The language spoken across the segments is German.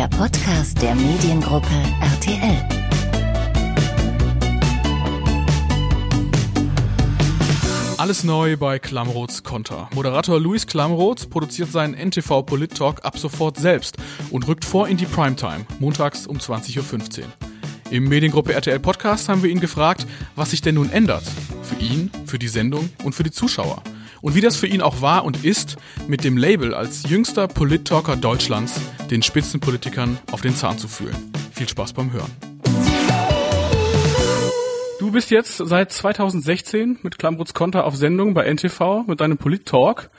der Podcast der Mediengruppe RTL. Alles neu bei Klamroths Konter. Moderator Luis Klamroth produziert seinen NTV Polit Talk ab sofort selbst und rückt vor in die Primetime, montags um 20.15 Uhr. Im Mediengruppe RTL Podcast haben wir ihn gefragt, was sich denn nun ändert. Für ihn, für die Sendung und für die Zuschauer. Und wie das für ihn auch war und ist, mit dem Label als jüngster Polit-Talker Deutschlands den Spitzenpolitikern auf den Zahn zu fühlen. Viel Spaß beim Hören. Du bist jetzt seit 2016 mit Klambrutz Konter auf Sendung bei NTV mit deinem Polit-Talk.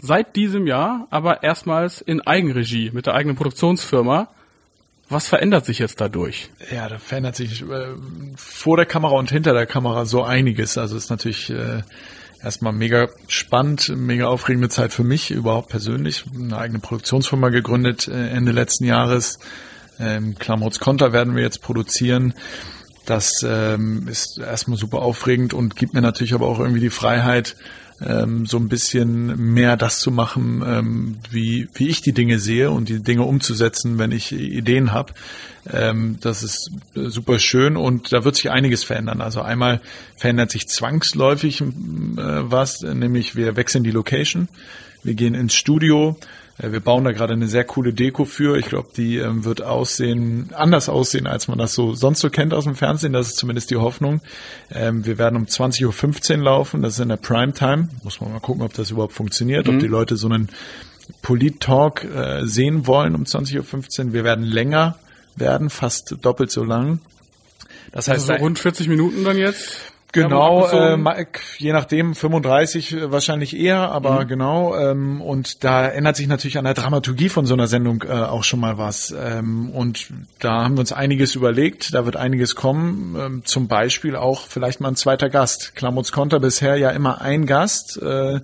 Seit diesem Jahr aber erstmals in Eigenregie mit der eigenen Produktionsfirma. Was verändert sich jetzt dadurch? Ja, da verändert sich äh, vor der Kamera und hinter der Kamera so einiges. Also ist natürlich äh, erstmal mega spannend, mega aufregende Zeit für mich überhaupt persönlich. Eine eigene Produktionsfirma gegründet äh, Ende letzten Jahres. Ähm, Klamrots Konter werden wir jetzt produzieren. Das ähm, ist erstmal super aufregend und gibt mir natürlich aber auch irgendwie die Freiheit, ähm, so ein bisschen mehr das zu machen, ähm, wie, wie ich die Dinge sehe und die Dinge umzusetzen, wenn ich Ideen habe. Ähm, das ist super schön und da wird sich einiges verändern. Also einmal verändert sich zwangsläufig äh, was, nämlich wir wechseln die Location. Wir gehen ins Studio, äh, wir bauen da gerade eine sehr coole Deko für. Ich glaube, die ähm, wird aussehen, anders aussehen, als man das so sonst so kennt aus dem Fernsehen. Das ist zumindest die Hoffnung. Ähm, wir werden um 20.15 Uhr laufen. Das ist in der Primetime. Muss man mal gucken, ob das überhaupt funktioniert, mhm. ob die Leute so einen Polit-Talk äh, sehen wollen um 20.15 Uhr. Wir werden länger werden, fast doppelt so lang. Das heißt, also so rund 40 Minuten dann jetzt? Genau, äh, je nachdem 35 äh, wahrscheinlich eher, aber mhm. genau. Ähm, und da ändert sich natürlich an der Dramaturgie von so einer Sendung äh, auch schon mal was. Ähm, und da haben wir uns einiges überlegt, da wird einiges kommen. Ähm, zum Beispiel auch vielleicht mal ein zweiter Gast. Klamuts Konter bisher ja immer ein Gast. Äh,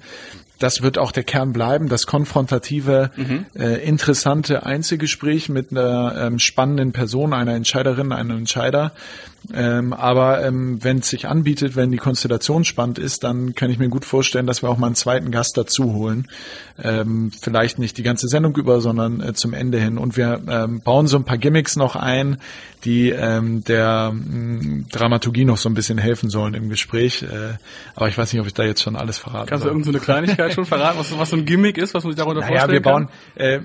das wird auch der Kern bleiben, das konfrontative, mhm. äh, interessante Einzelgespräch mit einer ähm, spannenden Person, einer Entscheiderin, einem Entscheider. Ähm, aber ähm, wenn es sich anbietet, wenn die Konstellation spannend ist, dann kann ich mir gut vorstellen, dass wir auch mal einen zweiten Gast dazu holen. Ähm, vielleicht nicht die ganze Sendung über, sondern äh, zum Ende hin. Und wir ähm, bauen so ein paar Gimmicks noch ein, die ähm, der ähm, Dramaturgie noch so ein bisschen helfen sollen im Gespräch. Äh, aber ich weiß nicht, ob ich da jetzt schon alles verraten Kannst du irgendeine Kleinigkeit schon verraten, was, was so ein Gimmick ist, was man sich darunter naja, vorstellen wir bauen, äh,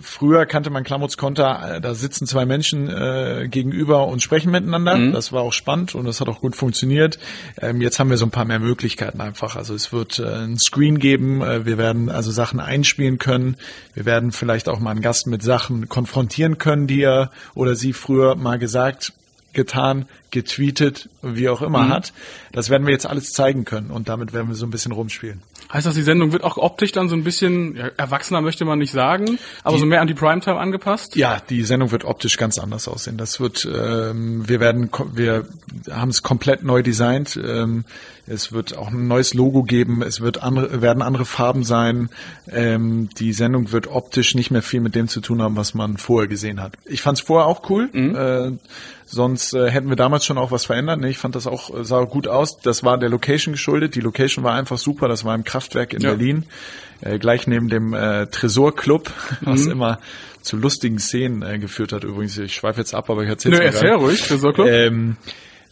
früher kannte man Klamots Konter, äh, da sitzen zwei Menschen äh, gegenüber und sprechen miteinander. Mhm. Das war auch spannend und das hat auch gut funktioniert. Ähm, jetzt haben wir so ein paar mehr Möglichkeiten einfach. Also es wird äh, ein Screen geben. Äh, wir werden also Sachen einspielen können. Wir werden vielleicht auch mal einen Gast mit Sachen konfrontieren können, die er oder sie früher mal gesagt getan, getweetet, wie auch immer mhm. hat. Das werden wir jetzt alles zeigen können und damit werden wir so ein bisschen rumspielen. Heißt das, die Sendung wird auch optisch dann so ein bisschen, ja, erwachsener möchte man nicht sagen, aber die, so mehr an die Primetime angepasst? Ja, die Sendung wird optisch ganz anders aussehen. Das wird, ähm, wir werden, wir haben es komplett neu designt. Ähm, es wird auch ein neues Logo geben. Es wird andere, werden andere Farben sein. Ähm, die Sendung wird optisch nicht mehr viel mit dem zu tun haben, was man vorher gesehen hat. Ich fand es vorher auch cool. Mhm. Äh, sonst äh, hätten wir damals schon auch was verändert. Ne? Ich fand das auch, äh, sah gut aus. Das war der Location geschuldet. Die Location war einfach super. Das war im Kraftwerk in ja. Berlin. Äh, gleich neben dem äh, Tresor-Club, was mhm. immer zu lustigen Szenen äh, geführt hat. Übrigens, ich schweife jetzt ab, aber ich erzähle es Nö, erzähl ruhig, Tresor-Club. Ähm,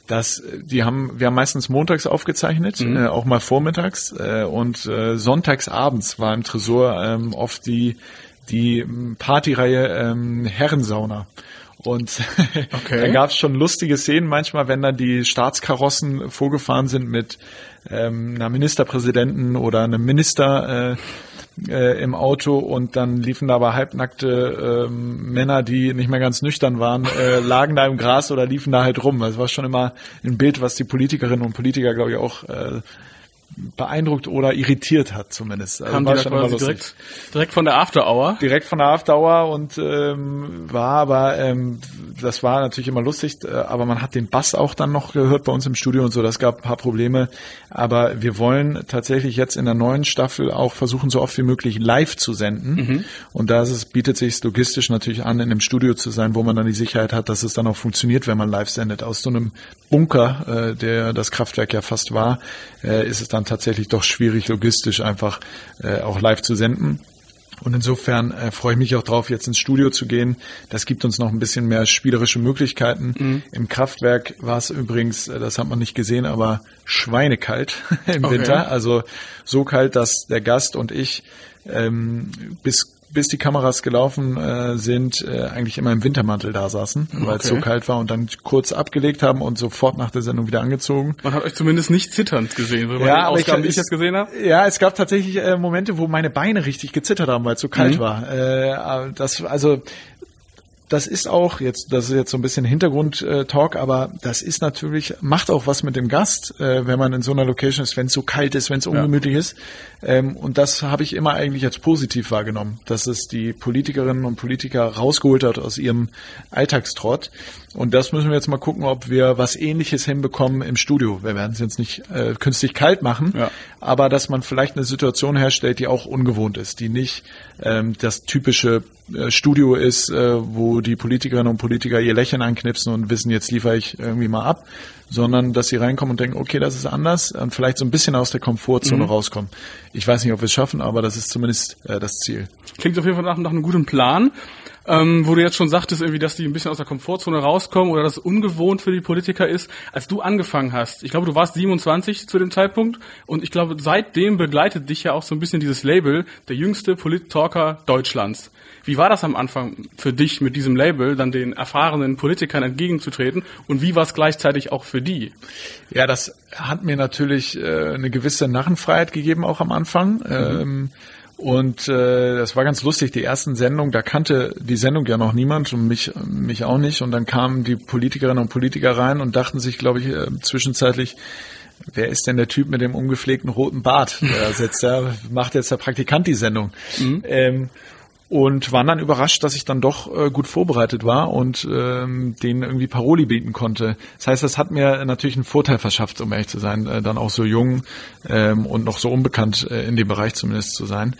das, die haben, wir haben meistens montags aufgezeichnet, mhm. äh, auch mal vormittags äh, und äh, sonntags abends war im Tresor ähm, oft die die Partyreihe ähm, Herrensauna. Und okay. da gab es schon lustige Szenen manchmal, wenn dann die Staatskarossen vorgefahren sind mit ähm, einer Ministerpräsidenten oder einem Minister äh, äh, im Auto und dann liefen da aber halbnackte ähm, Männer, die nicht mehr ganz nüchtern waren, äh, lagen da im Gras oder liefen da halt rum. Das war schon immer ein Bild, was die Politikerinnen und Politiker, glaube ich, auch äh, beeindruckt oder irritiert hat zumindest. Also Kam war schon quasi direkt, direkt von der After Hour? Direkt von der After Hour und ähm, war aber, ähm, das war natürlich immer lustig, äh, aber man hat den Bass auch dann noch gehört bei uns im Studio und so, das gab ein paar Probleme. Aber wir wollen tatsächlich jetzt in der neuen Staffel auch versuchen, so oft wie möglich live zu senden. Mhm. Und da ist es, bietet sich logistisch natürlich an, in einem Studio zu sein, wo man dann die Sicherheit hat, dass es dann auch funktioniert, wenn man live sendet. Aus so einem Bunker, äh, der das Kraftwerk ja fast war, äh, ist es dann tatsächlich doch schwierig, logistisch einfach äh, auch live zu senden. Und insofern äh, freue ich mich auch drauf, jetzt ins Studio zu gehen. Das gibt uns noch ein bisschen mehr spielerische Möglichkeiten. Mhm. Im Kraftwerk war es übrigens, äh, das hat man nicht gesehen, aber schweinekalt im okay. Winter. Also so kalt, dass der Gast und ich ähm, bis bis die Kameras gelaufen äh, sind, äh, eigentlich immer im Wintermantel da saßen, okay. weil es so kalt war und dann kurz abgelegt haben und sofort nach der Sendung wieder angezogen. Man hat euch zumindest nicht zitternd gesehen, so ja, aber Ausgaben, ich, ich das gesehen habe. Ja, es gab tatsächlich äh, Momente, wo meine Beine richtig gezittert haben, weil es so kalt mhm. war. Äh, das also das ist auch jetzt, das ist jetzt so ein bisschen Hintergrund-Talk, aber das ist natürlich, macht auch was mit dem Gast, äh, wenn man in so einer Location ist, wenn es so kalt ist, wenn es ungemütlich ja. ist. Ähm, und das habe ich immer eigentlich als positiv wahrgenommen, dass es die Politikerinnen und Politiker rausgeholt hat aus ihrem Alltagstrott. Und das müssen wir jetzt mal gucken, ob wir was ähnliches hinbekommen im Studio. Wir werden es jetzt nicht äh, künstlich kalt machen, ja. aber dass man vielleicht eine Situation herstellt, die auch ungewohnt ist, die nicht ähm, das typische äh, Studio ist, äh, wo die Politikerinnen und Politiker ihr Lächeln anknipsen und wissen, jetzt liefere ich irgendwie mal ab, sondern dass sie reinkommen und denken, okay, das ist anders und vielleicht so ein bisschen aus der Komfortzone mhm. rauskommen. Ich weiß nicht, ob wir es schaffen, aber das ist zumindest äh, das Ziel. Klingt auf jeden Fall nach, nach einem guten Plan. Ähm, wo du jetzt schon sagtest, irgendwie, dass die ein bisschen aus der Komfortzone rauskommen oder dass es ungewohnt für die Politiker ist. Als du angefangen hast, ich glaube, du warst 27 zu dem Zeitpunkt und ich glaube, seitdem begleitet dich ja auch so ein bisschen dieses Label, der jüngste Polit-Talker Deutschlands. Wie war das am Anfang für dich mit diesem Label, dann den erfahrenen Politikern entgegenzutreten und wie war es gleichzeitig auch für die? Ja, das hat mir natürlich äh, eine gewisse Narrenfreiheit gegeben, auch am Anfang. Mhm. Ähm, und äh, das war ganz lustig. Die ersten Sendungen, da kannte die Sendung ja noch niemand und mich, mich auch nicht. Und dann kamen die Politikerinnen und Politiker rein und dachten sich, glaube ich, äh, zwischenzeitlich, wer ist denn der Typ mit dem ungepflegten roten Bart? Der setzt da, macht jetzt der Praktikant die Sendung. Mhm. Ähm, und waren dann überrascht, dass ich dann doch äh, gut vorbereitet war und ähm, denen irgendwie Paroli bieten konnte. Das heißt, das hat mir natürlich einen Vorteil verschafft, um ehrlich zu sein, äh, dann auch so jung ähm, und noch so unbekannt äh, in dem Bereich zumindest zu sein.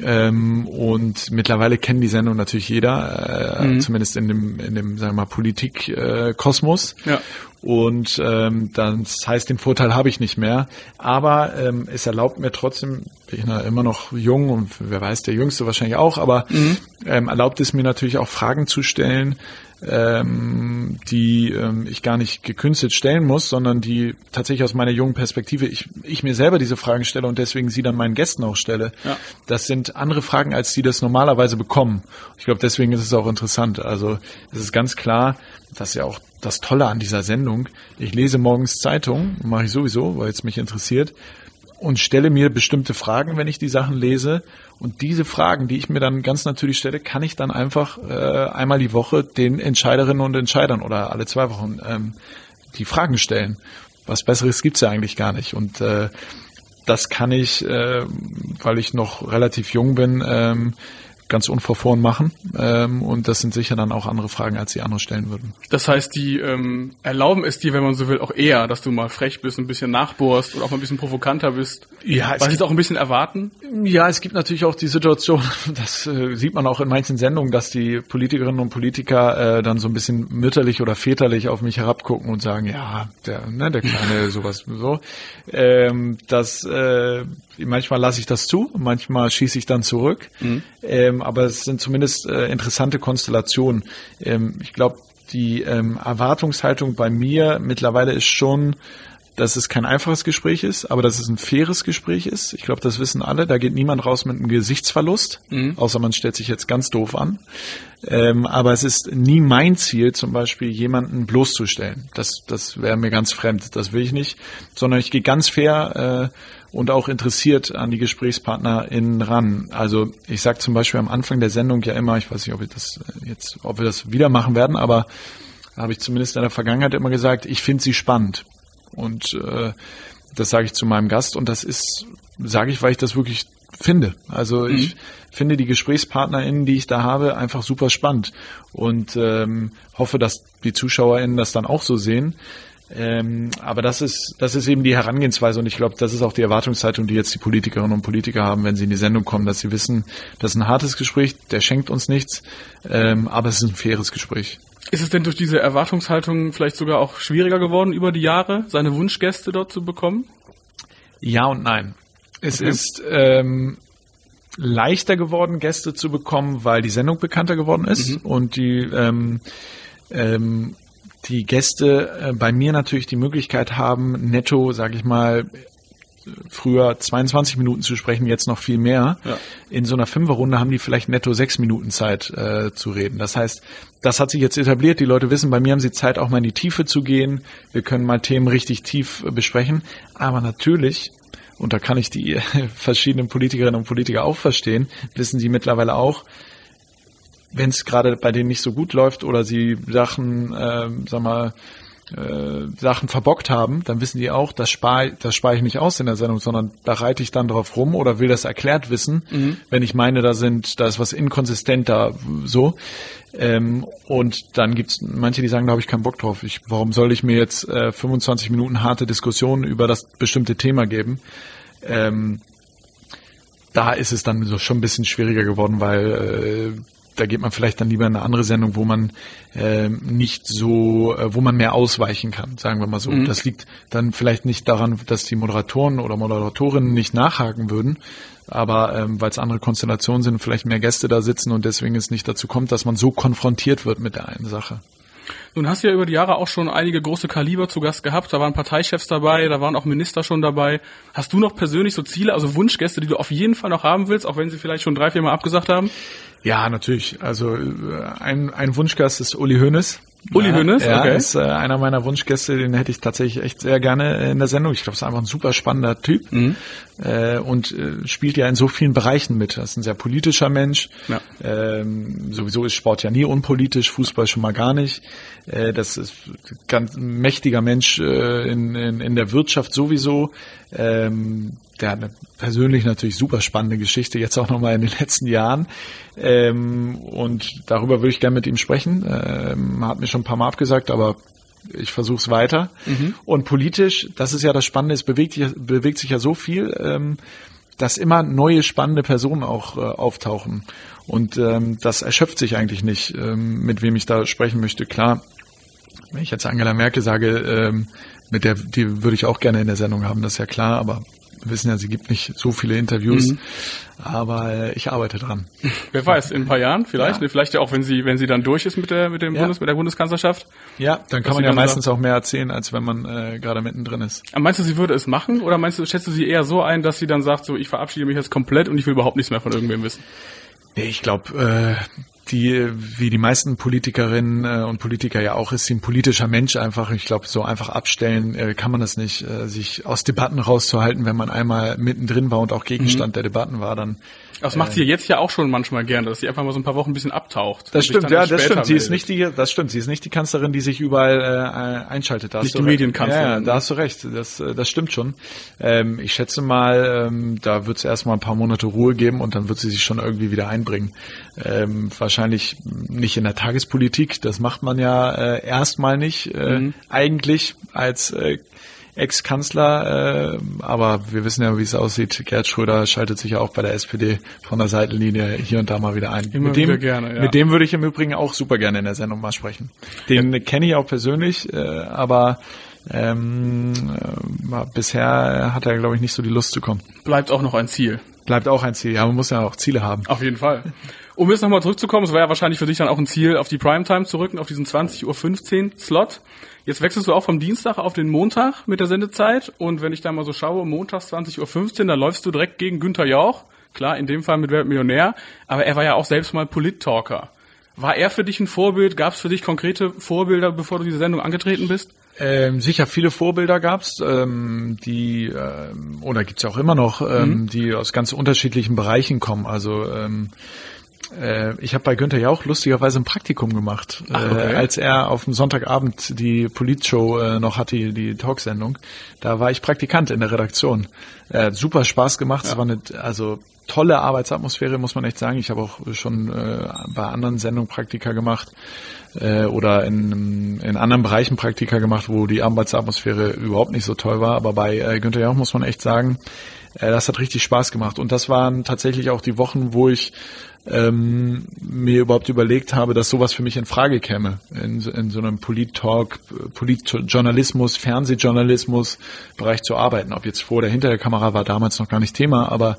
Ähm, und mittlerweile kennen die Sendung natürlich jeder, äh, mhm. zumindest in dem, in dem, sagen wir mal, Politik-Kosmos. Äh, ja. Und ähm, das heißt, den Vorteil habe ich nicht mehr. Aber ähm, es erlaubt mir trotzdem, bin ich na, immer noch jung und wer weiß, der Jüngste wahrscheinlich auch, aber mhm. ähm, erlaubt es mir natürlich auch Fragen zu stellen, ähm, die ähm, ich gar nicht gekünstelt stellen muss, sondern die tatsächlich aus meiner jungen Perspektive ich, ich mir selber diese Fragen stelle und deswegen sie dann meinen Gästen auch stelle. Ja. Das sind andere Fragen, als die das normalerweise bekommen. Ich glaube, deswegen ist es auch interessant. Also es ist ganz klar, dass ja auch das Tolle an dieser Sendung. Ich lese morgens Zeitung, mache ich sowieso, weil es mich interessiert und stelle mir bestimmte Fragen, wenn ich die Sachen lese. Und diese Fragen, die ich mir dann ganz natürlich stelle, kann ich dann einfach äh, einmal die Woche den Entscheiderinnen und Entscheidern oder alle zwei Wochen ähm, die Fragen stellen. Was Besseres gibt's ja eigentlich gar nicht. Und äh, das kann ich, äh, weil ich noch relativ jung bin, ähm, ganz unverfroren machen. Ähm, und das sind sicher dann auch andere Fragen, als die andere stellen würden. Das heißt, die ähm, erlauben es dir, wenn man so will, auch eher, dass du mal frech bist, ein bisschen nachbohrst oder auch mal ein bisschen provokanter bist. Ja, weil sie es auch ein bisschen erwarten. Ja, es gibt natürlich auch die Situation, das äh, sieht man auch in manchen Sendungen, dass die Politikerinnen und Politiker äh, dann so ein bisschen mütterlich oder väterlich auf mich herabgucken und sagen, ja, der, ne, der kleine sowas so. Ähm, das äh, manchmal lasse ich das zu, manchmal schieße ich dann zurück. Mhm. Ähm, aber es sind zumindest äh, interessante Konstellationen. Ähm, ich glaube, die ähm, Erwartungshaltung bei mir mittlerweile ist schon, dass es kein einfaches Gespräch ist, aber dass es ein faires Gespräch ist. Ich glaube, das wissen alle. Da geht niemand raus mit einem Gesichtsverlust, mhm. außer man stellt sich jetzt ganz doof an. Ähm, aber es ist nie mein Ziel, zum Beispiel jemanden bloßzustellen. Das, das wäre mir ganz fremd. Das will ich nicht, sondern ich gehe ganz fair äh, und auch interessiert an die GesprächspartnerInnen ran. Also ich sage zum Beispiel am Anfang der Sendung ja immer, ich weiß nicht, ob wir das jetzt, ob wir das wieder machen werden, aber habe ich zumindest in der Vergangenheit immer gesagt, ich finde sie spannend. Und äh, das sage ich zu meinem Gast und das ist, sage ich, weil ich das wirklich finde. Also mhm. ich finde die GesprächspartnerInnen, die ich da habe, einfach super spannend und ähm, hoffe, dass die ZuschauerInnen das dann auch so sehen. Ähm, aber das ist, das ist eben die Herangehensweise und ich glaube, das ist auch die Erwartungshaltung, die jetzt die Politikerinnen und Politiker haben, wenn sie in die Sendung kommen, dass sie wissen, das ist ein hartes Gespräch, der schenkt uns nichts, ähm, aber es ist ein faires Gespräch. Ist es denn durch diese Erwartungshaltung vielleicht sogar auch schwieriger geworden, über die Jahre seine Wunschgäste dort zu bekommen? Ja und nein. Es okay. ist, ähm, leichter geworden, Gäste zu bekommen, weil die Sendung bekannter geworden ist mhm. und die ähm, ähm, die Gäste äh, bei mir natürlich die Möglichkeit haben, netto, sage ich mal, früher 22 Minuten zu sprechen, jetzt noch viel mehr. Ja. In so einer Fünferrunde haben die vielleicht netto sechs Minuten Zeit äh, zu reden. Das heißt, das hat sich jetzt etabliert. Die Leute wissen, bei mir haben sie Zeit, auch mal in die Tiefe zu gehen. Wir können mal Themen richtig tief äh, besprechen. Aber natürlich, und da kann ich die verschiedenen Politikerinnen und Politiker auch verstehen, wissen sie mittlerweile auch, wenn es gerade bei denen nicht so gut läuft oder sie Sachen, äh, sag mal, äh, Sachen verbockt haben, dann wissen die auch, das spare das spare ich nicht aus in der Sendung, sondern da reite ich dann drauf rum oder will das erklärt wissen, mhm. wenn ich meine, da sind, da ist was inkonsistent da so. Ähm, und dann gibt's manche, die sagen, da habe ich keinen Bock drauf. Ich, warum soll ich mir jetzt äh, 25 Minuten harte Diskussionen über das bestimmte Thema geben? Ähm, da ist es dann so schon ein bisschen schwieriger geworden, weil äh, da geht man vielleicht dann lieber in eine andere Sendung, wo man äh, nicht so, äh, wo man mehr ausweichen kann, sagen wir mal so. Mhm. Das liegt dann vielleicht nicht daran, dass die Moderatoren oder Moderatorinnen nicht nachhaken würden, aber ähm, weil es andere Konstellationen sind, vielleicht mehr Gäste da sitzen und deswegen es nicht dazu kommt, dass man so konfrontiert wird mit der einen Sache. Nun hast du ja über die Jahre auch schon einige große Kaliber zu Gast gehabt. Da waren Parteichefs dabei, da waren auch Minister schon dabei. Hast du noch persönlich so Ziele, also Wunschgäste, die du auf jeden Fall noch haben willst, auch wenn sie vielleicht schon drei, vier Mal abgesagt haben? Ja, natürlich. Also äh, ein, ein Wunschgast ist Uli Hoeneß. Uli Hoeneß, ja, okay. ist äh, einer meiner Wunschgäste, den hätte ich tatsächlich echt sehr gerne in der Sendung. Ich glaube, es ist einfach ein super spannender Typ mhm. äh, und äh, spielt ja in so vielen Bereichen mit. Er ist ein sehr politischer Mensch. Ja. Ähm, sowieso ist Sport ja nie unpolitisch, Fußball schon mal gar nicht. Äh, das ist ganz mächtiger Mensch äh, in, in, in der Wirtschaft sowieso. Ähm, der hat eine persönlich natürlich super spannende Geschichte, jetzt auch nochmal in den letzten Jahren. Ähm, und darüber würde ich gerne mit ihm sprechen. Ähm, hat mir schon ein paar Mal abgesagt, aber ich versuche es weiter. Mhm. Und politisch, das ist ja das Spannende, es bewegt, bewegt sich ja so viel, ähm, dass immer neue spannende Personen auch äh, auftauchen. Und ähm, das erschöpft sich eigentlich nicht, ähm, mit wem ich da sprechen möchte. Klar, wenn ich jetzt Angela Merkel sage, ähm, mit der, die würde ich auch gerne in der Sendung haben, das ist ja klar, aber wissen ja, sie gibt nicht so viele Interviews, mhm. aber äh, ich arbeite dran. Wer weiß, in ein paar Jahren vielleicht, ja. vielleicht ja auch, wenn sie, wenn sie dann durch ist mit der, mit dem ja. Bundes, mit der Bundeskanzlerschaft. Ja, dann kann man ja meistens sagt. auch mehr erzählen, als wenn man äh, gerade mittendrin ist. Aber meinst du, sie würde es machen oder meinst du, schätzt du sie eher so ein, dass sie dann sagt, so, ich verabschiede mich jetzt komplett und ich will überhaupt nichts mehr von irgendwem wissen? Nee, ich glaube, äh, die, wie die meisten Politikerinnen äh, und Politiker ja auch, ist sie ein politischer Mensch einfach. Ich glaube, so einfach abstellen äh, kann man das nicht, äh, sich aus Debatten rauszuhalten, wenn man einmal mittendrin war und auch Gegenstand mhm. der Debatten war, dann das macht sie jetzt ja auch schon manchmal gerne, dass sie einfach mal so ein paar Wochen ein bisschen abtaucht. Das stimmt, ja, das stimmt. Sie ist nicht die, das stimmt. Sie ist nicht die Kanzlerin, die sich überall äh, einschaltet. Da nicht die Medienkanzlerin. Ja, da hast du recht. Das, äh, das stimmt schon. Ähm, ich schätze mal, ähm, da wird es erstmal ein paar Monate Ruhe geben und dann wird sie sich schon irgendwie wieder einbringen. Ähm, wahrscheinlich nicht in der Tagespolitik. Das macht man ja äh, erstmal nicht. Äh, mhm. Eigentlich als äh, Ex-Kanzler, äh, aber wir wissen ja, wie es aussieht. Gerd Schröder schaltet sich ja auch bei der SPD von der Seitenlinie hier und da mal wieder ein. Immer mit dem, gerne, ja. Mit dem würde ich im Übrigen auch super gerne in der Sendung mal sprechen. Den ja. kenne ich auch persönlich, äh, aber ähm, äh, bisher hat er, glaube ich, nicht so die Lust zu kommen. Bleibt auch noch ein Ziel. Bleibt auch ein Ziel. Ja, man muss ja auch Ziele haben. Auf jeden Fall. Um jetzt nochmal zurückzukommen, es war ja wahrscheinlich für dich dann auch ein Ziel, auf die Primetime zu rücken, auf diesen 20.15 Uhr Slot. Jetzt wechselst du auch vom Dienstag auf den Montag mit der Sendezeit und wenn ich da mal so schaue, montags 20.15 Uhr, da läufst du direkt gegen Günther Jauch. Klar, in dem Fall mit Weltmillionär, aber er war ja auch selbst mal Polit-Talker. War er für dich ein Vorbild? Gab es für dich konkrete Vorbilder, bevor du diese Sendung angetreten bist? Ähm, sicher viele Vorbilder gab's, ähm, die ähm, oder gibt's auch immer noch, ähm, mhm. die aus ganz unterschiedlichen Bereichen kommen. Also ähm, äh, ich habe bei Günther Jauch lustigerweise ein Praktikum gemacht, Ach, okay. äh, als er auf dem Sonntagabend die Politshow äh, noch hatte, die Talksendung. Da war ich Praktikant in der Redaktion. Äh, super Spaß gemacht. Es war eine also tolle Arbeitsatmosphäre, muss man echt sagen. Ich habe auch schon äh, bei anderen Sendungen Praktika gemacht äh, oder in, in anderen Bereichen Praktika gemacht, wo die Arbeitsatmosphäre überhaupt nicht so toll war. Aber bei äh, Günther Jauch muss man echt sagen, äh, das hat richtig Spaß gemacht. Und das waren tatsächlich auch die Wochen, wo ich ähm, mir überhaupt überlegt habe, dass sowas für mich in Frage käme, in, in so einem Polit-Talk, Polit-Journalismus, Fernsehjournalismus Bereich zu arbeiten. Ob jetzt vor oder hinter der Kamera war damals noch gar nicht Thema, aber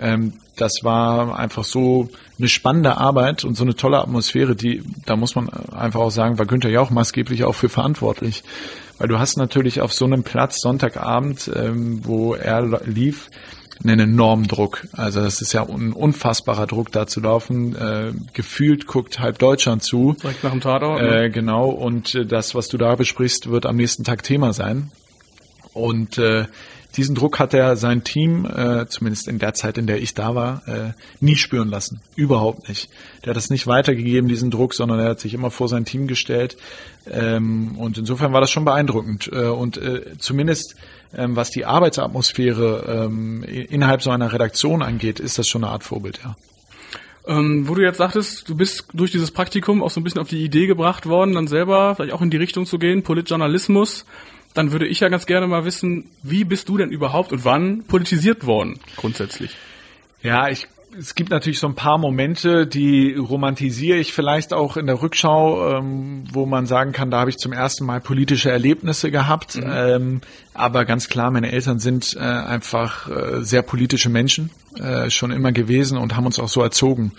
Ähm, das war einfach so eine spannende Arbeit und so eine tolle Atmosphäre, die, da muss man einfach auch sagen, war Günther ja auch maßgeblich auch für verantwortlich. Weil du hast natürlich auf so einem Platz Sonntagabend, ähm, wo er lief, einen enormen Druck. Also das ist ja ein unfassbarer Druck, da zu laufen. Äh, gefühlt guckt halb Deutschland zu. Direkt nach dem Tatort. Ne? Äh, genau. Und äh, das, was du da besprichst, wird am nächsten Tag Thema sein. Und äh, diesen Druck hat er sein Team, äh, zumindest in der Zeit, in der ich da war, äh, nie spüren lassen. Überhaupt nicht. Der hat es nicht weitergegeben, diesen Druck, sondern er hat sich immer vor sein Team gestellt. Ähm, und insofern war das schon beeindruckend. Äh, und äh, zumindest ähm, was die Arbeitsatmosphäre ähm, innerhalb so einer Redaktion angeht, ist das schon eine Art Vorbild, ja. Ähm, wo du jetzt sagtest, du bist durch dieses Praktikum auch so ein bisschen auf die Idee gebracht worden, dann selber vielleicht auch in die Richtung zu gehen, Politjournalismus dann würde ich ja ganz gerne mal wissen, wie bist du denn überhaupt und wann politisiert worden, grundsätzlich? Ja, ich es gibt natürlich so ein paar Momente, die romantisiere ich vielleicht auch in der Rückschau, ähm, wo man sagen kann, da habe ich zum ersten Mal politische Erlebnisse gehabt. Mhm. Ähm, aber ganz klar, meine Eltern sind äh, einfach äh, sehr politische Menschen, äh, schon immer gewesen und haben uns auch so erzogen.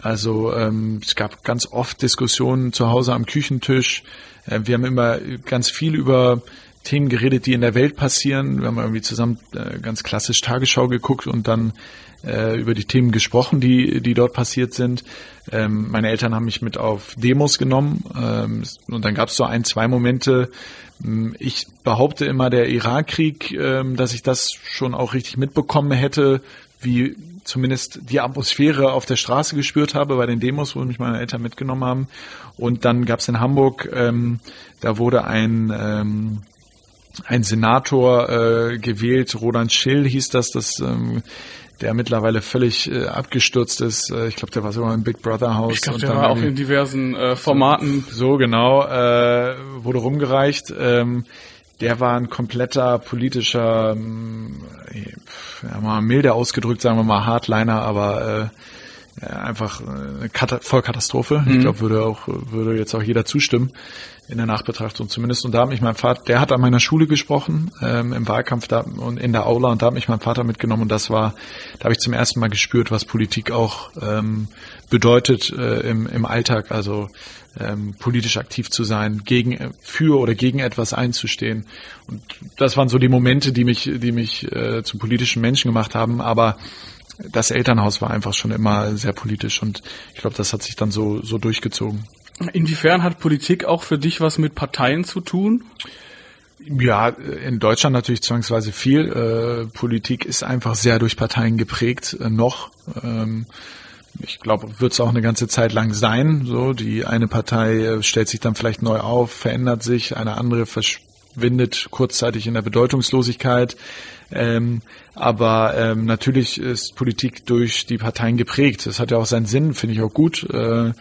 Also ähm, es gab ganz oft Diskussionen zu Hause am Küchentisch. Äh, wir haben immer ganz viel über Themen geredet, die in der Welt passieren. Wir haben irgendwie zusammen äh, ganz klassisch Tagesschau geguckt und dann äh, über die Themen gesprochen, die, die dort passiert sind. Ähm, meine Eltern haben mich mit auf Demos genommen ähm, und dann gab es so ein, zwei Momente. Ähm, ich behaupte immer, der Irakkrieg, ähm, dass ich das schon auch richtig mitbekommen hätte, wie zumindest die Atmosphäre auf der Straße gespürt habe bei den Demos, wo mich meine Eltern mitgenommen haben. Und dann gab es in Hamburg, ähm, da wurde ein ähm, ein Senator äh, gewählt, Roland Schill hieß das, das ähm, der mittlerweile völlig äh, abgestürzt ist. Äh, ich glaube, der war sogar im Big Brother Haus. Ich glaube, der war auch in diversen äh, Formaten. So genau, äh, wurde rumgereicht. Ähm, der war ein kompletter politischer, ähm, ja, mal milde ausgedrückt, sagen wir mal Hardliner, aber äh, einfach eine Kat Vollkatastrophe. Mhm. Ich glaube, würde auch würde jetzt auch jeder zustimmen in der Nachbetrachtung zumindest. Und da hat mich mein Vater, der hat an meiner Schule gesprochen, ähm, im Wahlkampf da und in der Aula und da hat mich mein Vater mitgenommen und das war, da habe ich zum ersten Mal gespürt, was Politik auch ähm, bedeutet äh, im, im Alltag, also ähm, politisch aktiv zu sein, gegen für oder gegen etwas einzustehen. Und das waren so die Momente, die mich, die mich äh, zum politischen Menschen gemacht haben, aber das Elternhaus war einfach schon immer sehr politisch und ich glaube, das hat sich dann so, so durchgezogen. Inwiefern hat Politik auch für dich was mit Parteien zu tun? Ja, in Deutschland natürlich zwangsweise viel. Äh, Politik ist einfach sehr durch Parteien geprägt, äh, noch. Ähm, ich glaube, wird es auch eine ganze Zeit lang sein. So, die eine Partei äh, stellt sich dann vielleicht neu auf, verändert sich, eine andere verschwindet kurzzeitig in der Bedeutungslosigkeit. Ähm, aber ähm, natürlich ist Politik durch die Parteien geprägt. Das hat ja auch seinen Sinn, finde ich auch gut. Äh,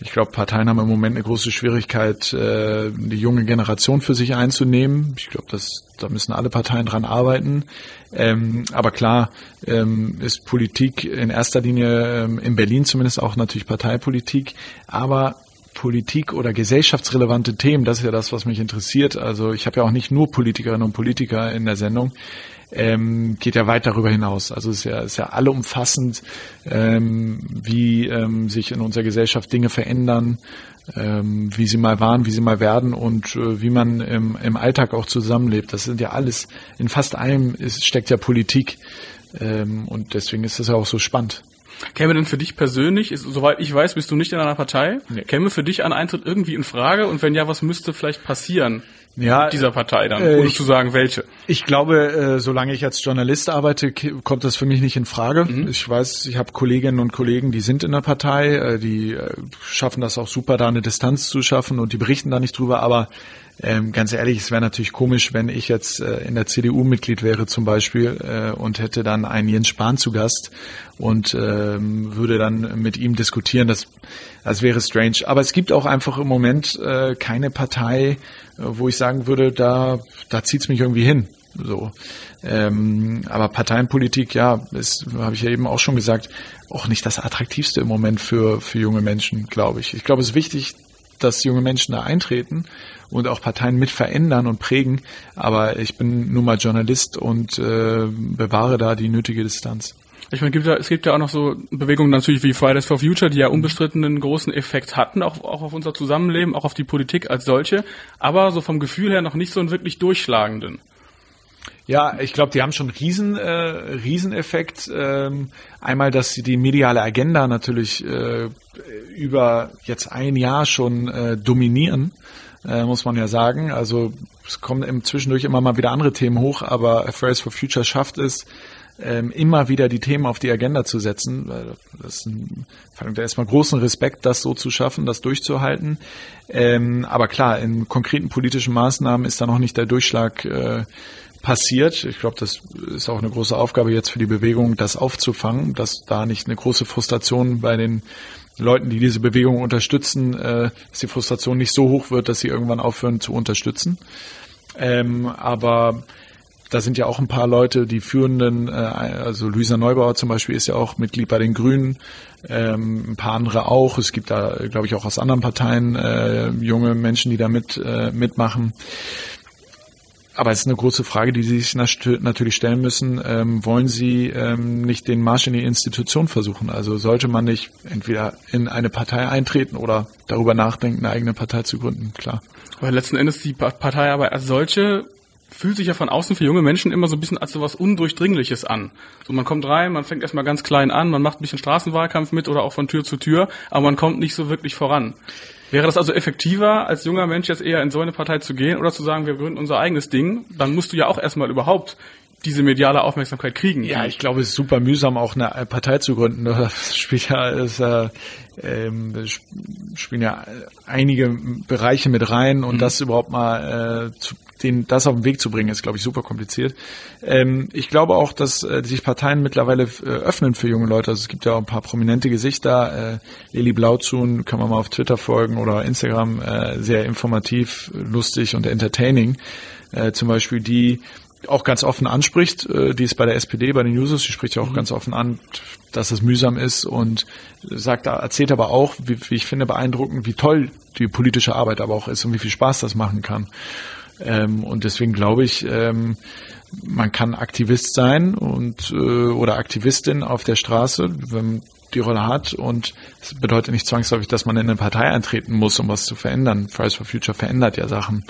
ich glaube, Parteien haben im Moment eine große Schwierigkeit, äh, die junge Generation für sich einzunehmen. Ich glaube, da müssen alle Parteien dran arbeiten. Ähm, aber klar ähm, ist Politik in erster Linie ähm, in Berlin zumindest auch natürlich Parteipolitik. Aber Politik oder gesellschaftsrelevante Themen, das ist ja das, was mich interessiert. Also ich habe ja auch nicht nur Politikerinnen und Politiker in der Sendung ähm, geht ja weit darüber hinaus. Also es ist ja, ist ja allumfassend, ähm, wie ähm, sich in unserer Gesellschaft Dinge verändern, ähm, wie sie mal waren, wie sie mal werden und äh, wie man im, im Alltag auch zusammenlebt. Das sind ja alles, in fast allem ist, steckt ja Politik. Ähm, und deswegen ist es ja auch so spannend. Käme denn für dich persönlich, ist, soweit ich weiß, bist du nicht in einer Partei, nee. käme für dich ein Eintritt irgendwie in Frage und wenn ja, was müsste vielleicht passieren? ja, dieser Partei dann, äh, zu sagen, welche? Ich glaube, äh, solange ich als Journalist arbeite, kommt das für mich nicht in Frage. Mhm. Ich weiß, ich habe Kolleginnen und Kollegen, die sind in der Partei, äh, die schaffen das auch super, da eine Distanz zu schaffen und die berichten da nicht drüber, aber ähm, ganz ehrlich, es wäre natürlich komisch, wenn ich jetzt äh, in der CDU Mitglied wäre zum Beispiel äh, und hätte dann einen Jens Spahn zu Gast und ähm, würde dann mit ihm diskutieren. Das, das wäre strange. Aber es gibt auch einfach im Moment äh, keine Partei, äh, wo ich sagen würde, da, da zieht's mich irgendwie hin. So. Ähm, aber Parteienpolitik, ja, ist, habe ich ja eben auch schon gesagt, auch nicht das attraktivste im Moment für, für junge Menschen, glaube ich. Ich glaube, es ist wichtig, dass junge Menschen da eintreten und auch Parteien mit verändern und prägen. Aber ich bin nun mal Journalist und äh, bewahre da die nötige Distanz. Ich meine, gibt ja, es gibt ja auch noch so Bewegungen natürlich wie Fridays for Future, die ja unbestritten einen großen Effekt hatten, auch, auch auf unser Zusammenleben, auch auf die Politik als solche, aber so vom Gefühl her noch nicht so einen wirklich durchschlagenden. Ja, ich glaube, die haben schon riesen äh, Rieseneffekt. Ähm, einmal, dass sie die mediale Agenda natürlich äh, über jetzt ein Jahr schon äh, dominieren, äh, muss man ja sagen. Also es kommen im zwischendurch immer mal wieder andere Themen hoch, aber Fridays for Future schafft es, ähm, immer wieder die Themen auf die Agenda zu setzen. Das ist ein, da erstmal großen Respekt, das so zu schaffen, das durchzuhalten. Ähm, aber klar, in konkreten politischen Maßnahmen ist da noch nicht der Durchschlag äh, passiert. Ich glaube, das ist auch eine große Aufgabe jetzt für die Bewegung, das aufzufangen, dass da nicht eine große Frustration bei den Leuten, die diese Bewegung unterstützen, äh, dass die Frustration nicht so hoch wird, dass sie irgendwann aufhören zu unterstützen. Ähm, aber da sind ja auch ein paar Leute, die führenden, äh, also Luisa Neubauer zum Beispiel ist ja auch Mitglied bei den Grünen, ähm, ein paar andere auch. Es gibt da, glaube ich, auch aus anderen Parteien äh, junge Menschen, die da mit, äh, mitmachen. Aber es ist eine große Frage, die Sie sich natürlich stellen müssen. Ähm, wollen Sie ähm, nicht den Marsch in die Institution versuchen? Also sollte man nicht entweder in eine Partei eintreten oder darüber nachdenken, eine eigene Partei zu gründen? Klar. Weil letzten Endes die Partei aber als solche fühlt sich ja von außen für junge Menschen immer so ein bisschen als so was Undurchdringliches an. So, man kommt rein, man fängt erstmal ganz klein an, man macht ein bisschen Straßenwahlkampf mit oder auch von Tür zu Tür, aber man kommt nicht so wirklich voran. Wäre das also effektiver, als junger Mensch jetzt eher in so eine Partei zu gehen oder zu sagen, wir gründen unser eigenes Ding? Dann musst du ja auch erstmal überhaupt diese mediale Aufmerksamkeit kriegen. Ja, ich glaube, es ist super mühsam, auch eine Partei zu gründen. Das spielt ja, ist, äh, ähm, spielen ja einige Bereiche mit rein und mhm. das überhaupt mal äh, zu, den, das auf den Weg zu bringen, ist, glaube ich, super kompliziert. Ähm, ich glaube auch, dass äh, sich Parteien mittlerweile äh, öffnen für junge Leute. Also es gibt ja auch ein paar prominente Gesichter. Äh, Lili Blauzun kann man mal auf Twitter folgen oder Instagram. Äh, sehr informativ, lustig und entertaining. Äh, zum Beispiel die auch ganz offen anspricht. Äh, die ist bei der SPD, bei den Users, die spricht ja auch mhm. ganz offen an, dass es mühsam ist und sagt, erzählt aber auch, wie, wie ich finde, beeindruckend, wie toll die politische Arbeit aber auch ist und wie viel Spaß das machen kann. Ähm, und deswegen glaube ich, ähm, man kann Aktivist sein und äh, oder Aktivistin auf der Straße, wenn die Rolle hat und es bedeutet nicht zwangsläufig, dass man in eine Partei eintreten muss, um was zu verändern. Fridays for Future verändert ja Sachen.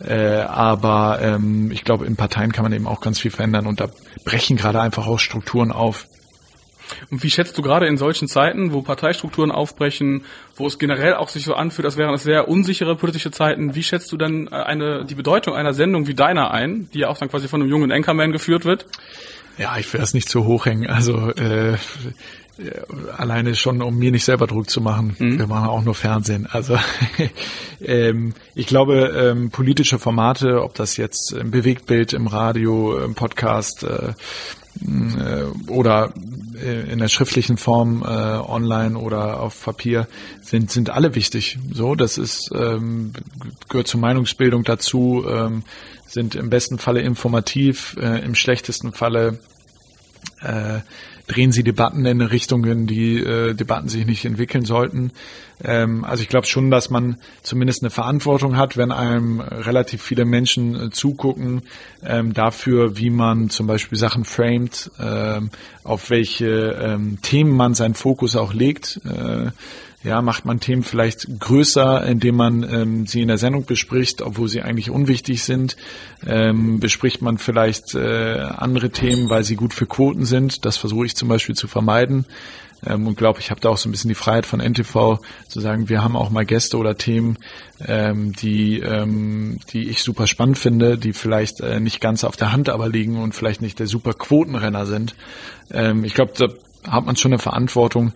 Äh, aber ähm, ich glaube, in Parteien kann man eben auch ganz viel verändern und da brechen gerade einfach auch Strukturen auf. Und wie schätzt du gerade in solchen Zeiten, wo Parteistrukturen aufbrechen, wo es generell auch sich so anfühlt, als wären es sehr unsichere politische Zeiten, wie schätzt du denn äh, eine, die Bedeutung einer Sendung wie deiner ein, die ja auch dann quasi von einem jungen Anchorman geführt wird? Ja, ich will das nicht zu hoch hängen. Also äh, alleine schon, um mir nicht selber Druck zu machen. Mhm. Wir machen auch nur Fernsehen. Also ähm, ich glaube, ähm, politische Formate, ob das jetzt im Bewegtbild, im Radio, im Podcast äh, äh, oder äh, in der schriftlichen Form äh, online oder auf Papier sind sind alle wichtig. So, das ist ähm, gehört zur Meinungsbildung dazu, ähm, sind im besten Falle informativ, äh, im schlechtesten Falle äh, drehen sie Debatten in Richtungen, die äh, Debatten sich nicht entwickeln sollten. Ähm, also ich glaube schon, dass man zumindest eine Verantwortung hat, wenn einem relativ viele Menschen äh, zugucken, ähm, dafür, wie man zum Beispiel Sachen framet, ähm, auf welche ähm, Themen man seinen Fokus auch legt. Äh, ja, macht man Themen vielleicht größer, indem man ähm, sie in der Sendung bespricht, obwohl sie eigentlich unwichtig sind. Ähm, bespricht man vielleicht äh, andere Themen, weil sie gut für Quoten sind. Das versuche ich zum Beispiel zu vermeiden. Ähm, und glaube, ich habe da auch so ein bisschen die Freiheit von NTV zu sagen, wir haben auch mal Gäste oder Themen, ähm, die, ähm, die ich super spannend finde, die vielleicht äh, nicht ganz auf der Hand aber liegen und vielleicht nicht der super Quotenrenner sind. Ähm, ich glaube, da hat man schon eine Verantwortung,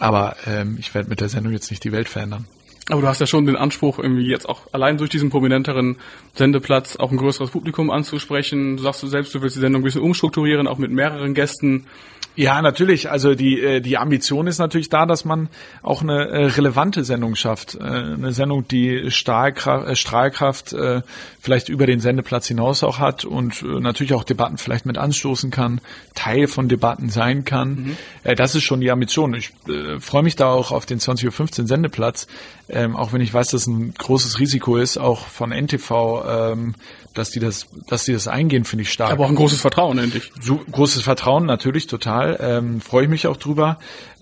aber ähm, ich werde mit der Sendung jetzt nicht die Welt verändern. Aber du hast ja schon den Anspruch, irgendwie jetzt auch allein durch diesen prominenteren Sendeplatz auch ein größeres Publikum anzusprechen. Du sagst du selbst, du willst die Sendung ein bisschen umstrukturieren, auch mit mehreren Gästen. Ja, natürlich. Also die, äh, die Ambition ist natürlich da, dass man auch eine äh, relevante Sendung schafft. Äh, eine Sendung, die Strahlkraft, Strahlkraft vielleicht über den Sendeplatz hinaus auch hat und natürlich auch Debatten vielleicht mit anstoßen kann, Teil von Debatten sein kann. Mhm. Das ist schon die Ambition. Ich freue mich da auch auf den 20.15 Uhr Sendeplatz, ähm, auch wenn ich weiß, dass ein großes Risiko ist, auch von NTV ähm, dass die das, dass die das eingehen, finde ich stark. Aber auch ein großes Vertrauen endlich. So, großes Vertrauen natürlich total. Ähm, Freue ich mich auch drüber.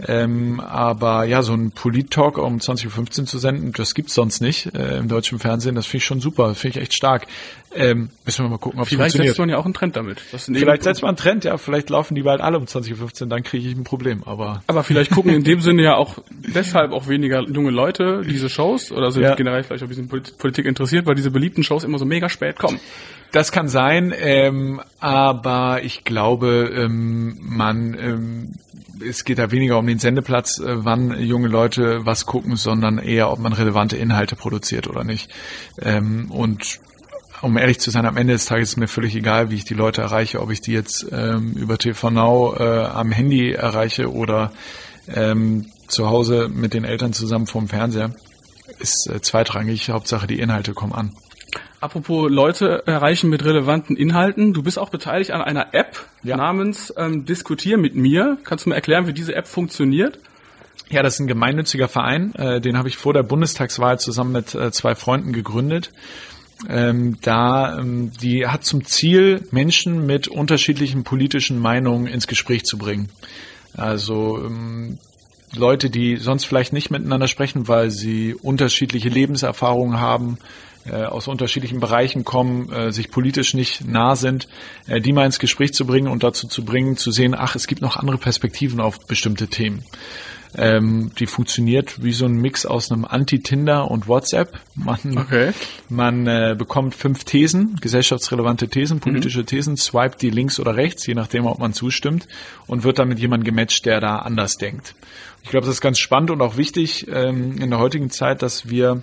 Ähm, aber ja, so ein Polit-Talk um 20.15 Uhr zu senden, das gibt's sonst nicht äh, im deutschen Fernsehen. Das finde ich schon super. Finde ich echt stark. Ähm, müssen wir mal gucken, ob es Vielleicht funktioniert. setzt man ja auch einen Trend damit. Vielleicht setzt man einen Trend, ja. Vielleicht laufen die bald alle um 20.15 Uhr, dann kriege ich ein Problem. Aber aber vielleicht gucken in dem Sinne ja auch deshalb auch weniger junge Leute diese Shows oder sind Ja. generell vielleicht auch ein bisschen Polit- Politik interessiert, weil diese beliebten Shows immer so mega spät kommen. Das kann sein, ähm, aber ich glaube, ähm, man, ähm, es geht da weniger um den Sendeplatz, äh, wann junge Leute was gucken, sondern eher, ob man relevante Inhalte produziert oder nicht. Ähm, und um ehrlich zu sein, am Ende des Tages ist mir völlig egal, wie ich die Leute erreiche, ob ich die jetzt ähm, über TV Now äh, am Handy erreiche oder ähm, zu Hause mit den Eltern zusammen vorm Fernseher. Ist äh, zweitrangig, Hauptsache die Inhalte kommen an. Apropos Leute erreichen mit relevanten Inhalten. Du bist auch beteiligt an einer App Ja. namens ähm, Diskutier mit mir. Kannst du mir erklären, wie diese App funktioniert? Ja, das ist ein gemeinnütziger Verein. Äh, den habe ich vor der Bundestagswahl zusammen mit äh, zwei Freunden gegründet. Ähm, da ähm, die hat zum Ziel, Menschen mit unterschiedlichen politischen Meinungen ins Gespräch zu bringen. Also ähm, Leute, die sonst vielleicht nicht miteinander sprechen, weil sie unterschiedliche Lebenserfahrungen haben, äh, aus unterschiedlichen Bereichen kommen, äh, sich politisch nicht nah sind, äh, die mal ins Gespräch zu bringen und dazu zu bringen, zu sehen, ach, es gibt noch andere Perspektiven auf bestimmte Themen. Ähm, die funktioniert wie so ein Mix aus einem Anti-Tinder und WhatsApp. Man, Okay. man äh, bekommt fünf Thesen, gesellschaftsrelevante Thesen, politische Thesen, swipet die links oder rechts, je nachdem, ob man zustimmt, und wird dann mit jemandem gematcht, der da anders denkt. Ich glaube, das ist ganz spannend und auch wichtig ähm, in der heutigen Zeit, dass wir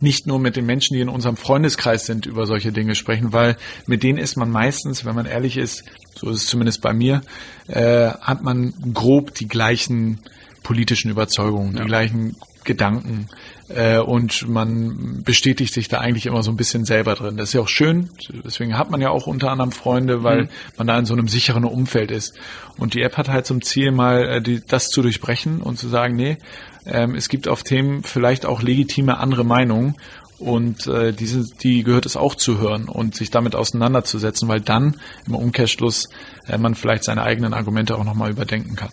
nicht nur mit den Menschen, die in unserem Freundeskreis sind, über solche Dinge sprechen, weil mit denen ist man meistens, wenn man ehrlich ist, so ist es zumindest bei mir, äh, hat man grob die gleichen politischen Überzeugungen, die gleichen Gedanken äh, und man bestätigt sich da eigentlich immer so ein bisschen selber drin. Das ist ja auch schön, deswegen hat man ja auch unter anderem Freunde, weil man da in so einem sicheren Umfeld ist. Und die App hat halt zum Ziel, mal äh, die, das zu durchbrechen und zu sagen, nee, ähm, es gibt auf Themen vielleicht auch legitime andere Meinungen und äh, diese, die gehört es auch zu hören und sich damit auseinanderzusetzen, weil dann im Umkehrschluss äh, man vielleicht seine eigenen Argumente auch nochmal überdenken kann.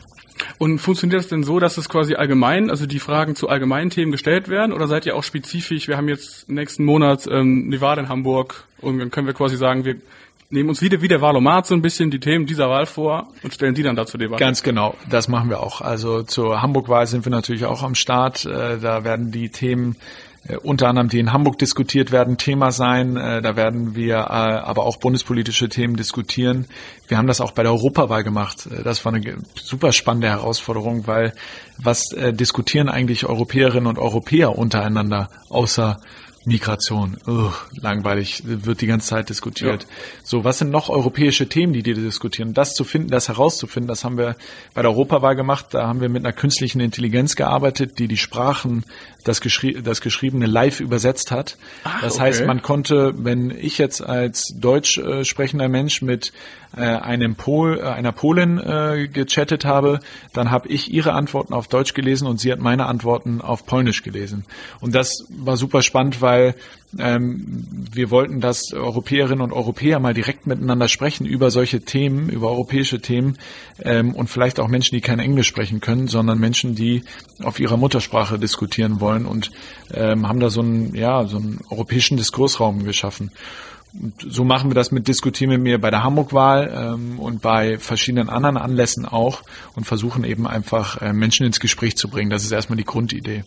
Und funktioniert das denn so, dass es quasi allgemein, also die Fragen zu allgemeinen Themen gestellt werden, oder seid ihr auch spezifisch? Wir haben jetzt nächsten Monat ähm, die Wahl in Hamburg und dann können wir quasi sagen, wir nehmen uns wieder wie der Wahlomat so ein bisschen die Themen dieser Wahl vor und stellen die dann dazu Debatte. Ganz genau, das machen wir auch. Also zur Hamburg-Wahl sind wir natürlich auch am Start. Äh, Da werden die Themen unter anderem, die in Hamburg diskutiert werden, Thema sein. Äh, Da werden wir äh, aber auch bundespolitische Themen diskutieren. Wir haben das auch bei der Europawahl gemacht. Äh, Das war eine super spannende Herausforderung, weil was äh, diskutieren eigentlich Europäerinnen und Europäer untereinander außer Migration, Ugh, langweilig, wird die ganze Zeit diskutiert. So, was sind noch europäische Themen, die die diskutieren? Das zu finden, das herauszufinden, das haben wir bei der Europawahl gemacht. Da haben wir mit einer künstlichen Intelligenz gearbeitet, die die Sprachen, das, geschrie das Geschriebene live übersetzt hat. das heißt, okay. man konnte, wenn ich jetzt als deutsch äh, sprechender Mensch mit äh, einem Pol, äh, einer Polin äh, gechattet habe, dann habe ich ihre Antworten auf Deutsch gelesen und sie hat meine Antworten auf Polnisch gelesen. Und das war super spannend, weil ähm, wir wollten, dass Europäerinnen und Europäer mal direkt miteinander sprechen über solche Themen, über europäische Themen ähm, und vielleicht auch Menschen, die kein Englisch sprechen können, sondern Menschen, die auf ihrer Muttersprache diskutieren wollen und ähm, haben da so einen, ja, so einen europäischen Diskursraum geschaffen. So machen wir das mit Diskutieren mit mir bei der Hamburg-Wahl ähm, und bei verschiedenen anderen Anlässen auch und versuchen eben einfach äh, Menschen ins Gespräch zu bringen. Das ist erstmal die Grundidee.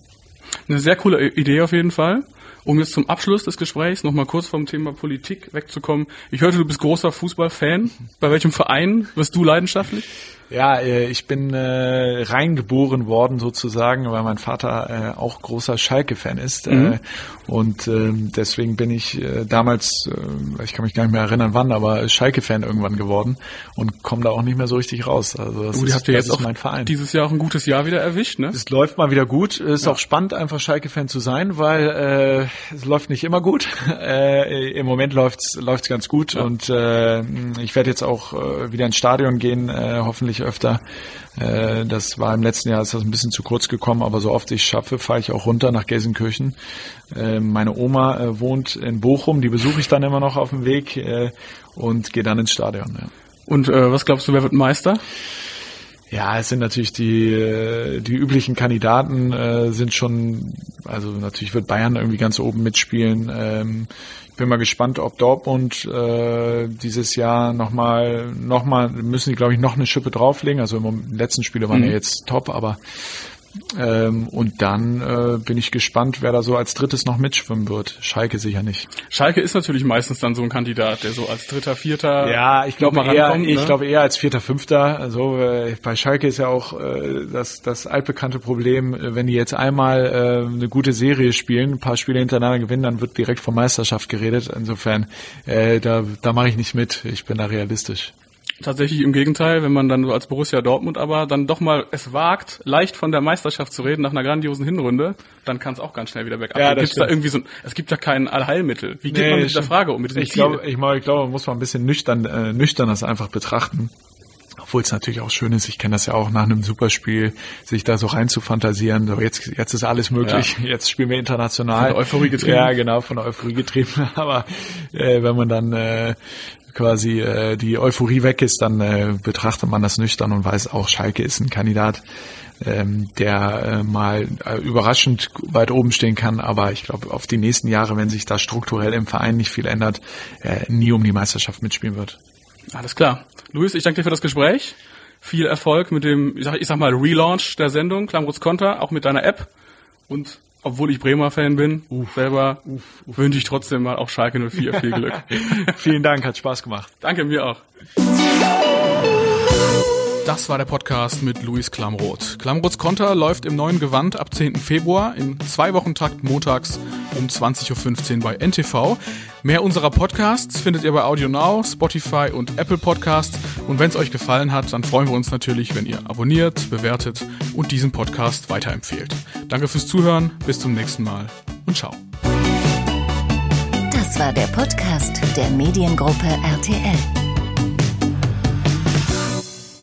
Eine sehr coole I- Idee auf jeden Fall. Um jetzt zum Abschluss des Gesprächs nochmal kurz vom Thema Politik wegzukommen. Ich hörte, du bist großer Fußballfan. Bei welchem Verein wirst du leidenschaftlich? Ja, äh, ich bin äh, reingeboren worden sozusagen, weil mein Vater äh, auch großer Schalke-Fan ist. Äh, und ähm, deswegen bin ich äh, damals, äh, ich kann mich gar nicht mehr erinnern wann, aber Schalke-Fan irgendwann geworden und komme da auch nicht mehr so richtig raus. Also das Oh, ist, habt ihr jetzt auch mein Verein. dieses Jahr auch ein gutes Jahr wieder erwischt, ne? Es läuft mal wieder gut. Es ist auch spannend, einfach Schalke-Fan zu sein, weil äh, es läuft nicht immer gut. Äh, Im Moment läuft's läuft's ganz gut und äh, ich werde jetzt auch äh, wieder ins Stadion gehen, äh, hoffentlich öfter. Äh, das war im letzten Jahr ist das ein bisschen zu kurz gekommen, aber so oft ich schaffe, fahre ich auch runter nach Gelsenkirchen. Äh, meine Oma äh, wohnt in Bochum, die besuche ich dann immer noch auf dem Weg und gehe dann ins Stadion. Und was glaubst du, wer wird Meister? Ja, es sind natürlich die, äh, die üblichen Kandidaten äh, sind schon, also natürlich wird Bayern irgendwie ganz oben mitspielen. Ähm, ich bin mal gespannt, ob Dortmund äh, dieses Jahr nochmal, noch mal, müssen die glaube ich noch eine Schippe drauflegen. Also im letzten Spiele waren mhm. ja jetzt top, aber ähm, und dann äh, bin ich gespannt, wer da so als drittes noch mitschwimmen wird. Schalke sicher nicht. Schalke ist natürlich meistens dann so ein Kandidat, der so als dritter, vierter. Ja, ich glaube eher, ne? ich glaube eher als vierter, fünfter. Also äh, bei Schalke ist ja auch äh, das das altbekannte Problem, äh, wenn die jetzt einmal äh, eine gute Serie spielen, ein paar Spiele hintereinander gewinnen, dann wird direkt von Meisterschaft geredet. Insofern, äh, da da mache ich nicht mit. Ich bin da realistisch. Tatsächlich im Gegenteil, wenn man dann so als Borussia Dortmund aber dann doch mal es wagt, leicht von der Meisterschaft zu reden nach einer grandiosen Hinrunde, dann kann es auch ganz schnell wieder bergab. Ja, gibt's da irgendwie so, es gibt ja kein Allheilmittel. Wie geht nee, man mit dieser Frage um? Mit diesem ich glaube, ich, ich glaube, man muss man ein bisschen nüchtern, äh, nüchtern das einfach betrachten. Obwohl es natürlich auch schön ist, ich kenne das ja auch nach einem Superspiel, sich da so rein zu fantasieren. So jetzt, jetzt ist alles möglich. Ja. Jetzt spielen wir international. Von der Euphorie getrieben. Ja, genau, von der Euphorie getrieben. Aber äh, wenn man dann äh, quasi äh, die Euphorie weg ist, dann äh, betrachtet man das nüchtern und weiß auch, Schalke ist ein Kandidat, ähm, der äh, mal äh, überraschend weit oben stehen kann. Aber ich glaube, auf die nächsten Jahre, wenn sich da strukturell im Verein nicht viel ändert, äh, nie um die Meisterschaft mitspielen wird. Alles klar. Luis, ich danke dir für das Gespräch. Viel Erfolg mit dem, ich sag, ich sag mal, Relaunch der Sendung, Klamrots Konter, auch mit deiner App. Und obwohl ich Bremer Fan bin, uff, selber uff, uff. wünsche ich trotzdem mal auch Schalke 04 viel Glück. Vielen Dank, hat Spaß gemacht. Danke, mir auch. Das war der Podcast mit Luis Klamroth. Klamroths Konter läuft im neuen Gewand ab 10. Februar in zwei Wochen Takt montags um 20.15 Uhr bei NTV. Mehr unserer Podcasts findet ihr bei Audio Now, Spotify und Apple Podcasts. Und wenn es euch gefallen hat, dann freuen wir uns natürlich, wenn ihr abonniert, bewertet und diesen Podcast weiterempfehlt. Danke fürs Zuhören, bis zum nächsten Mal und ciao. Das war der Podcast der Mediengruppe RTL.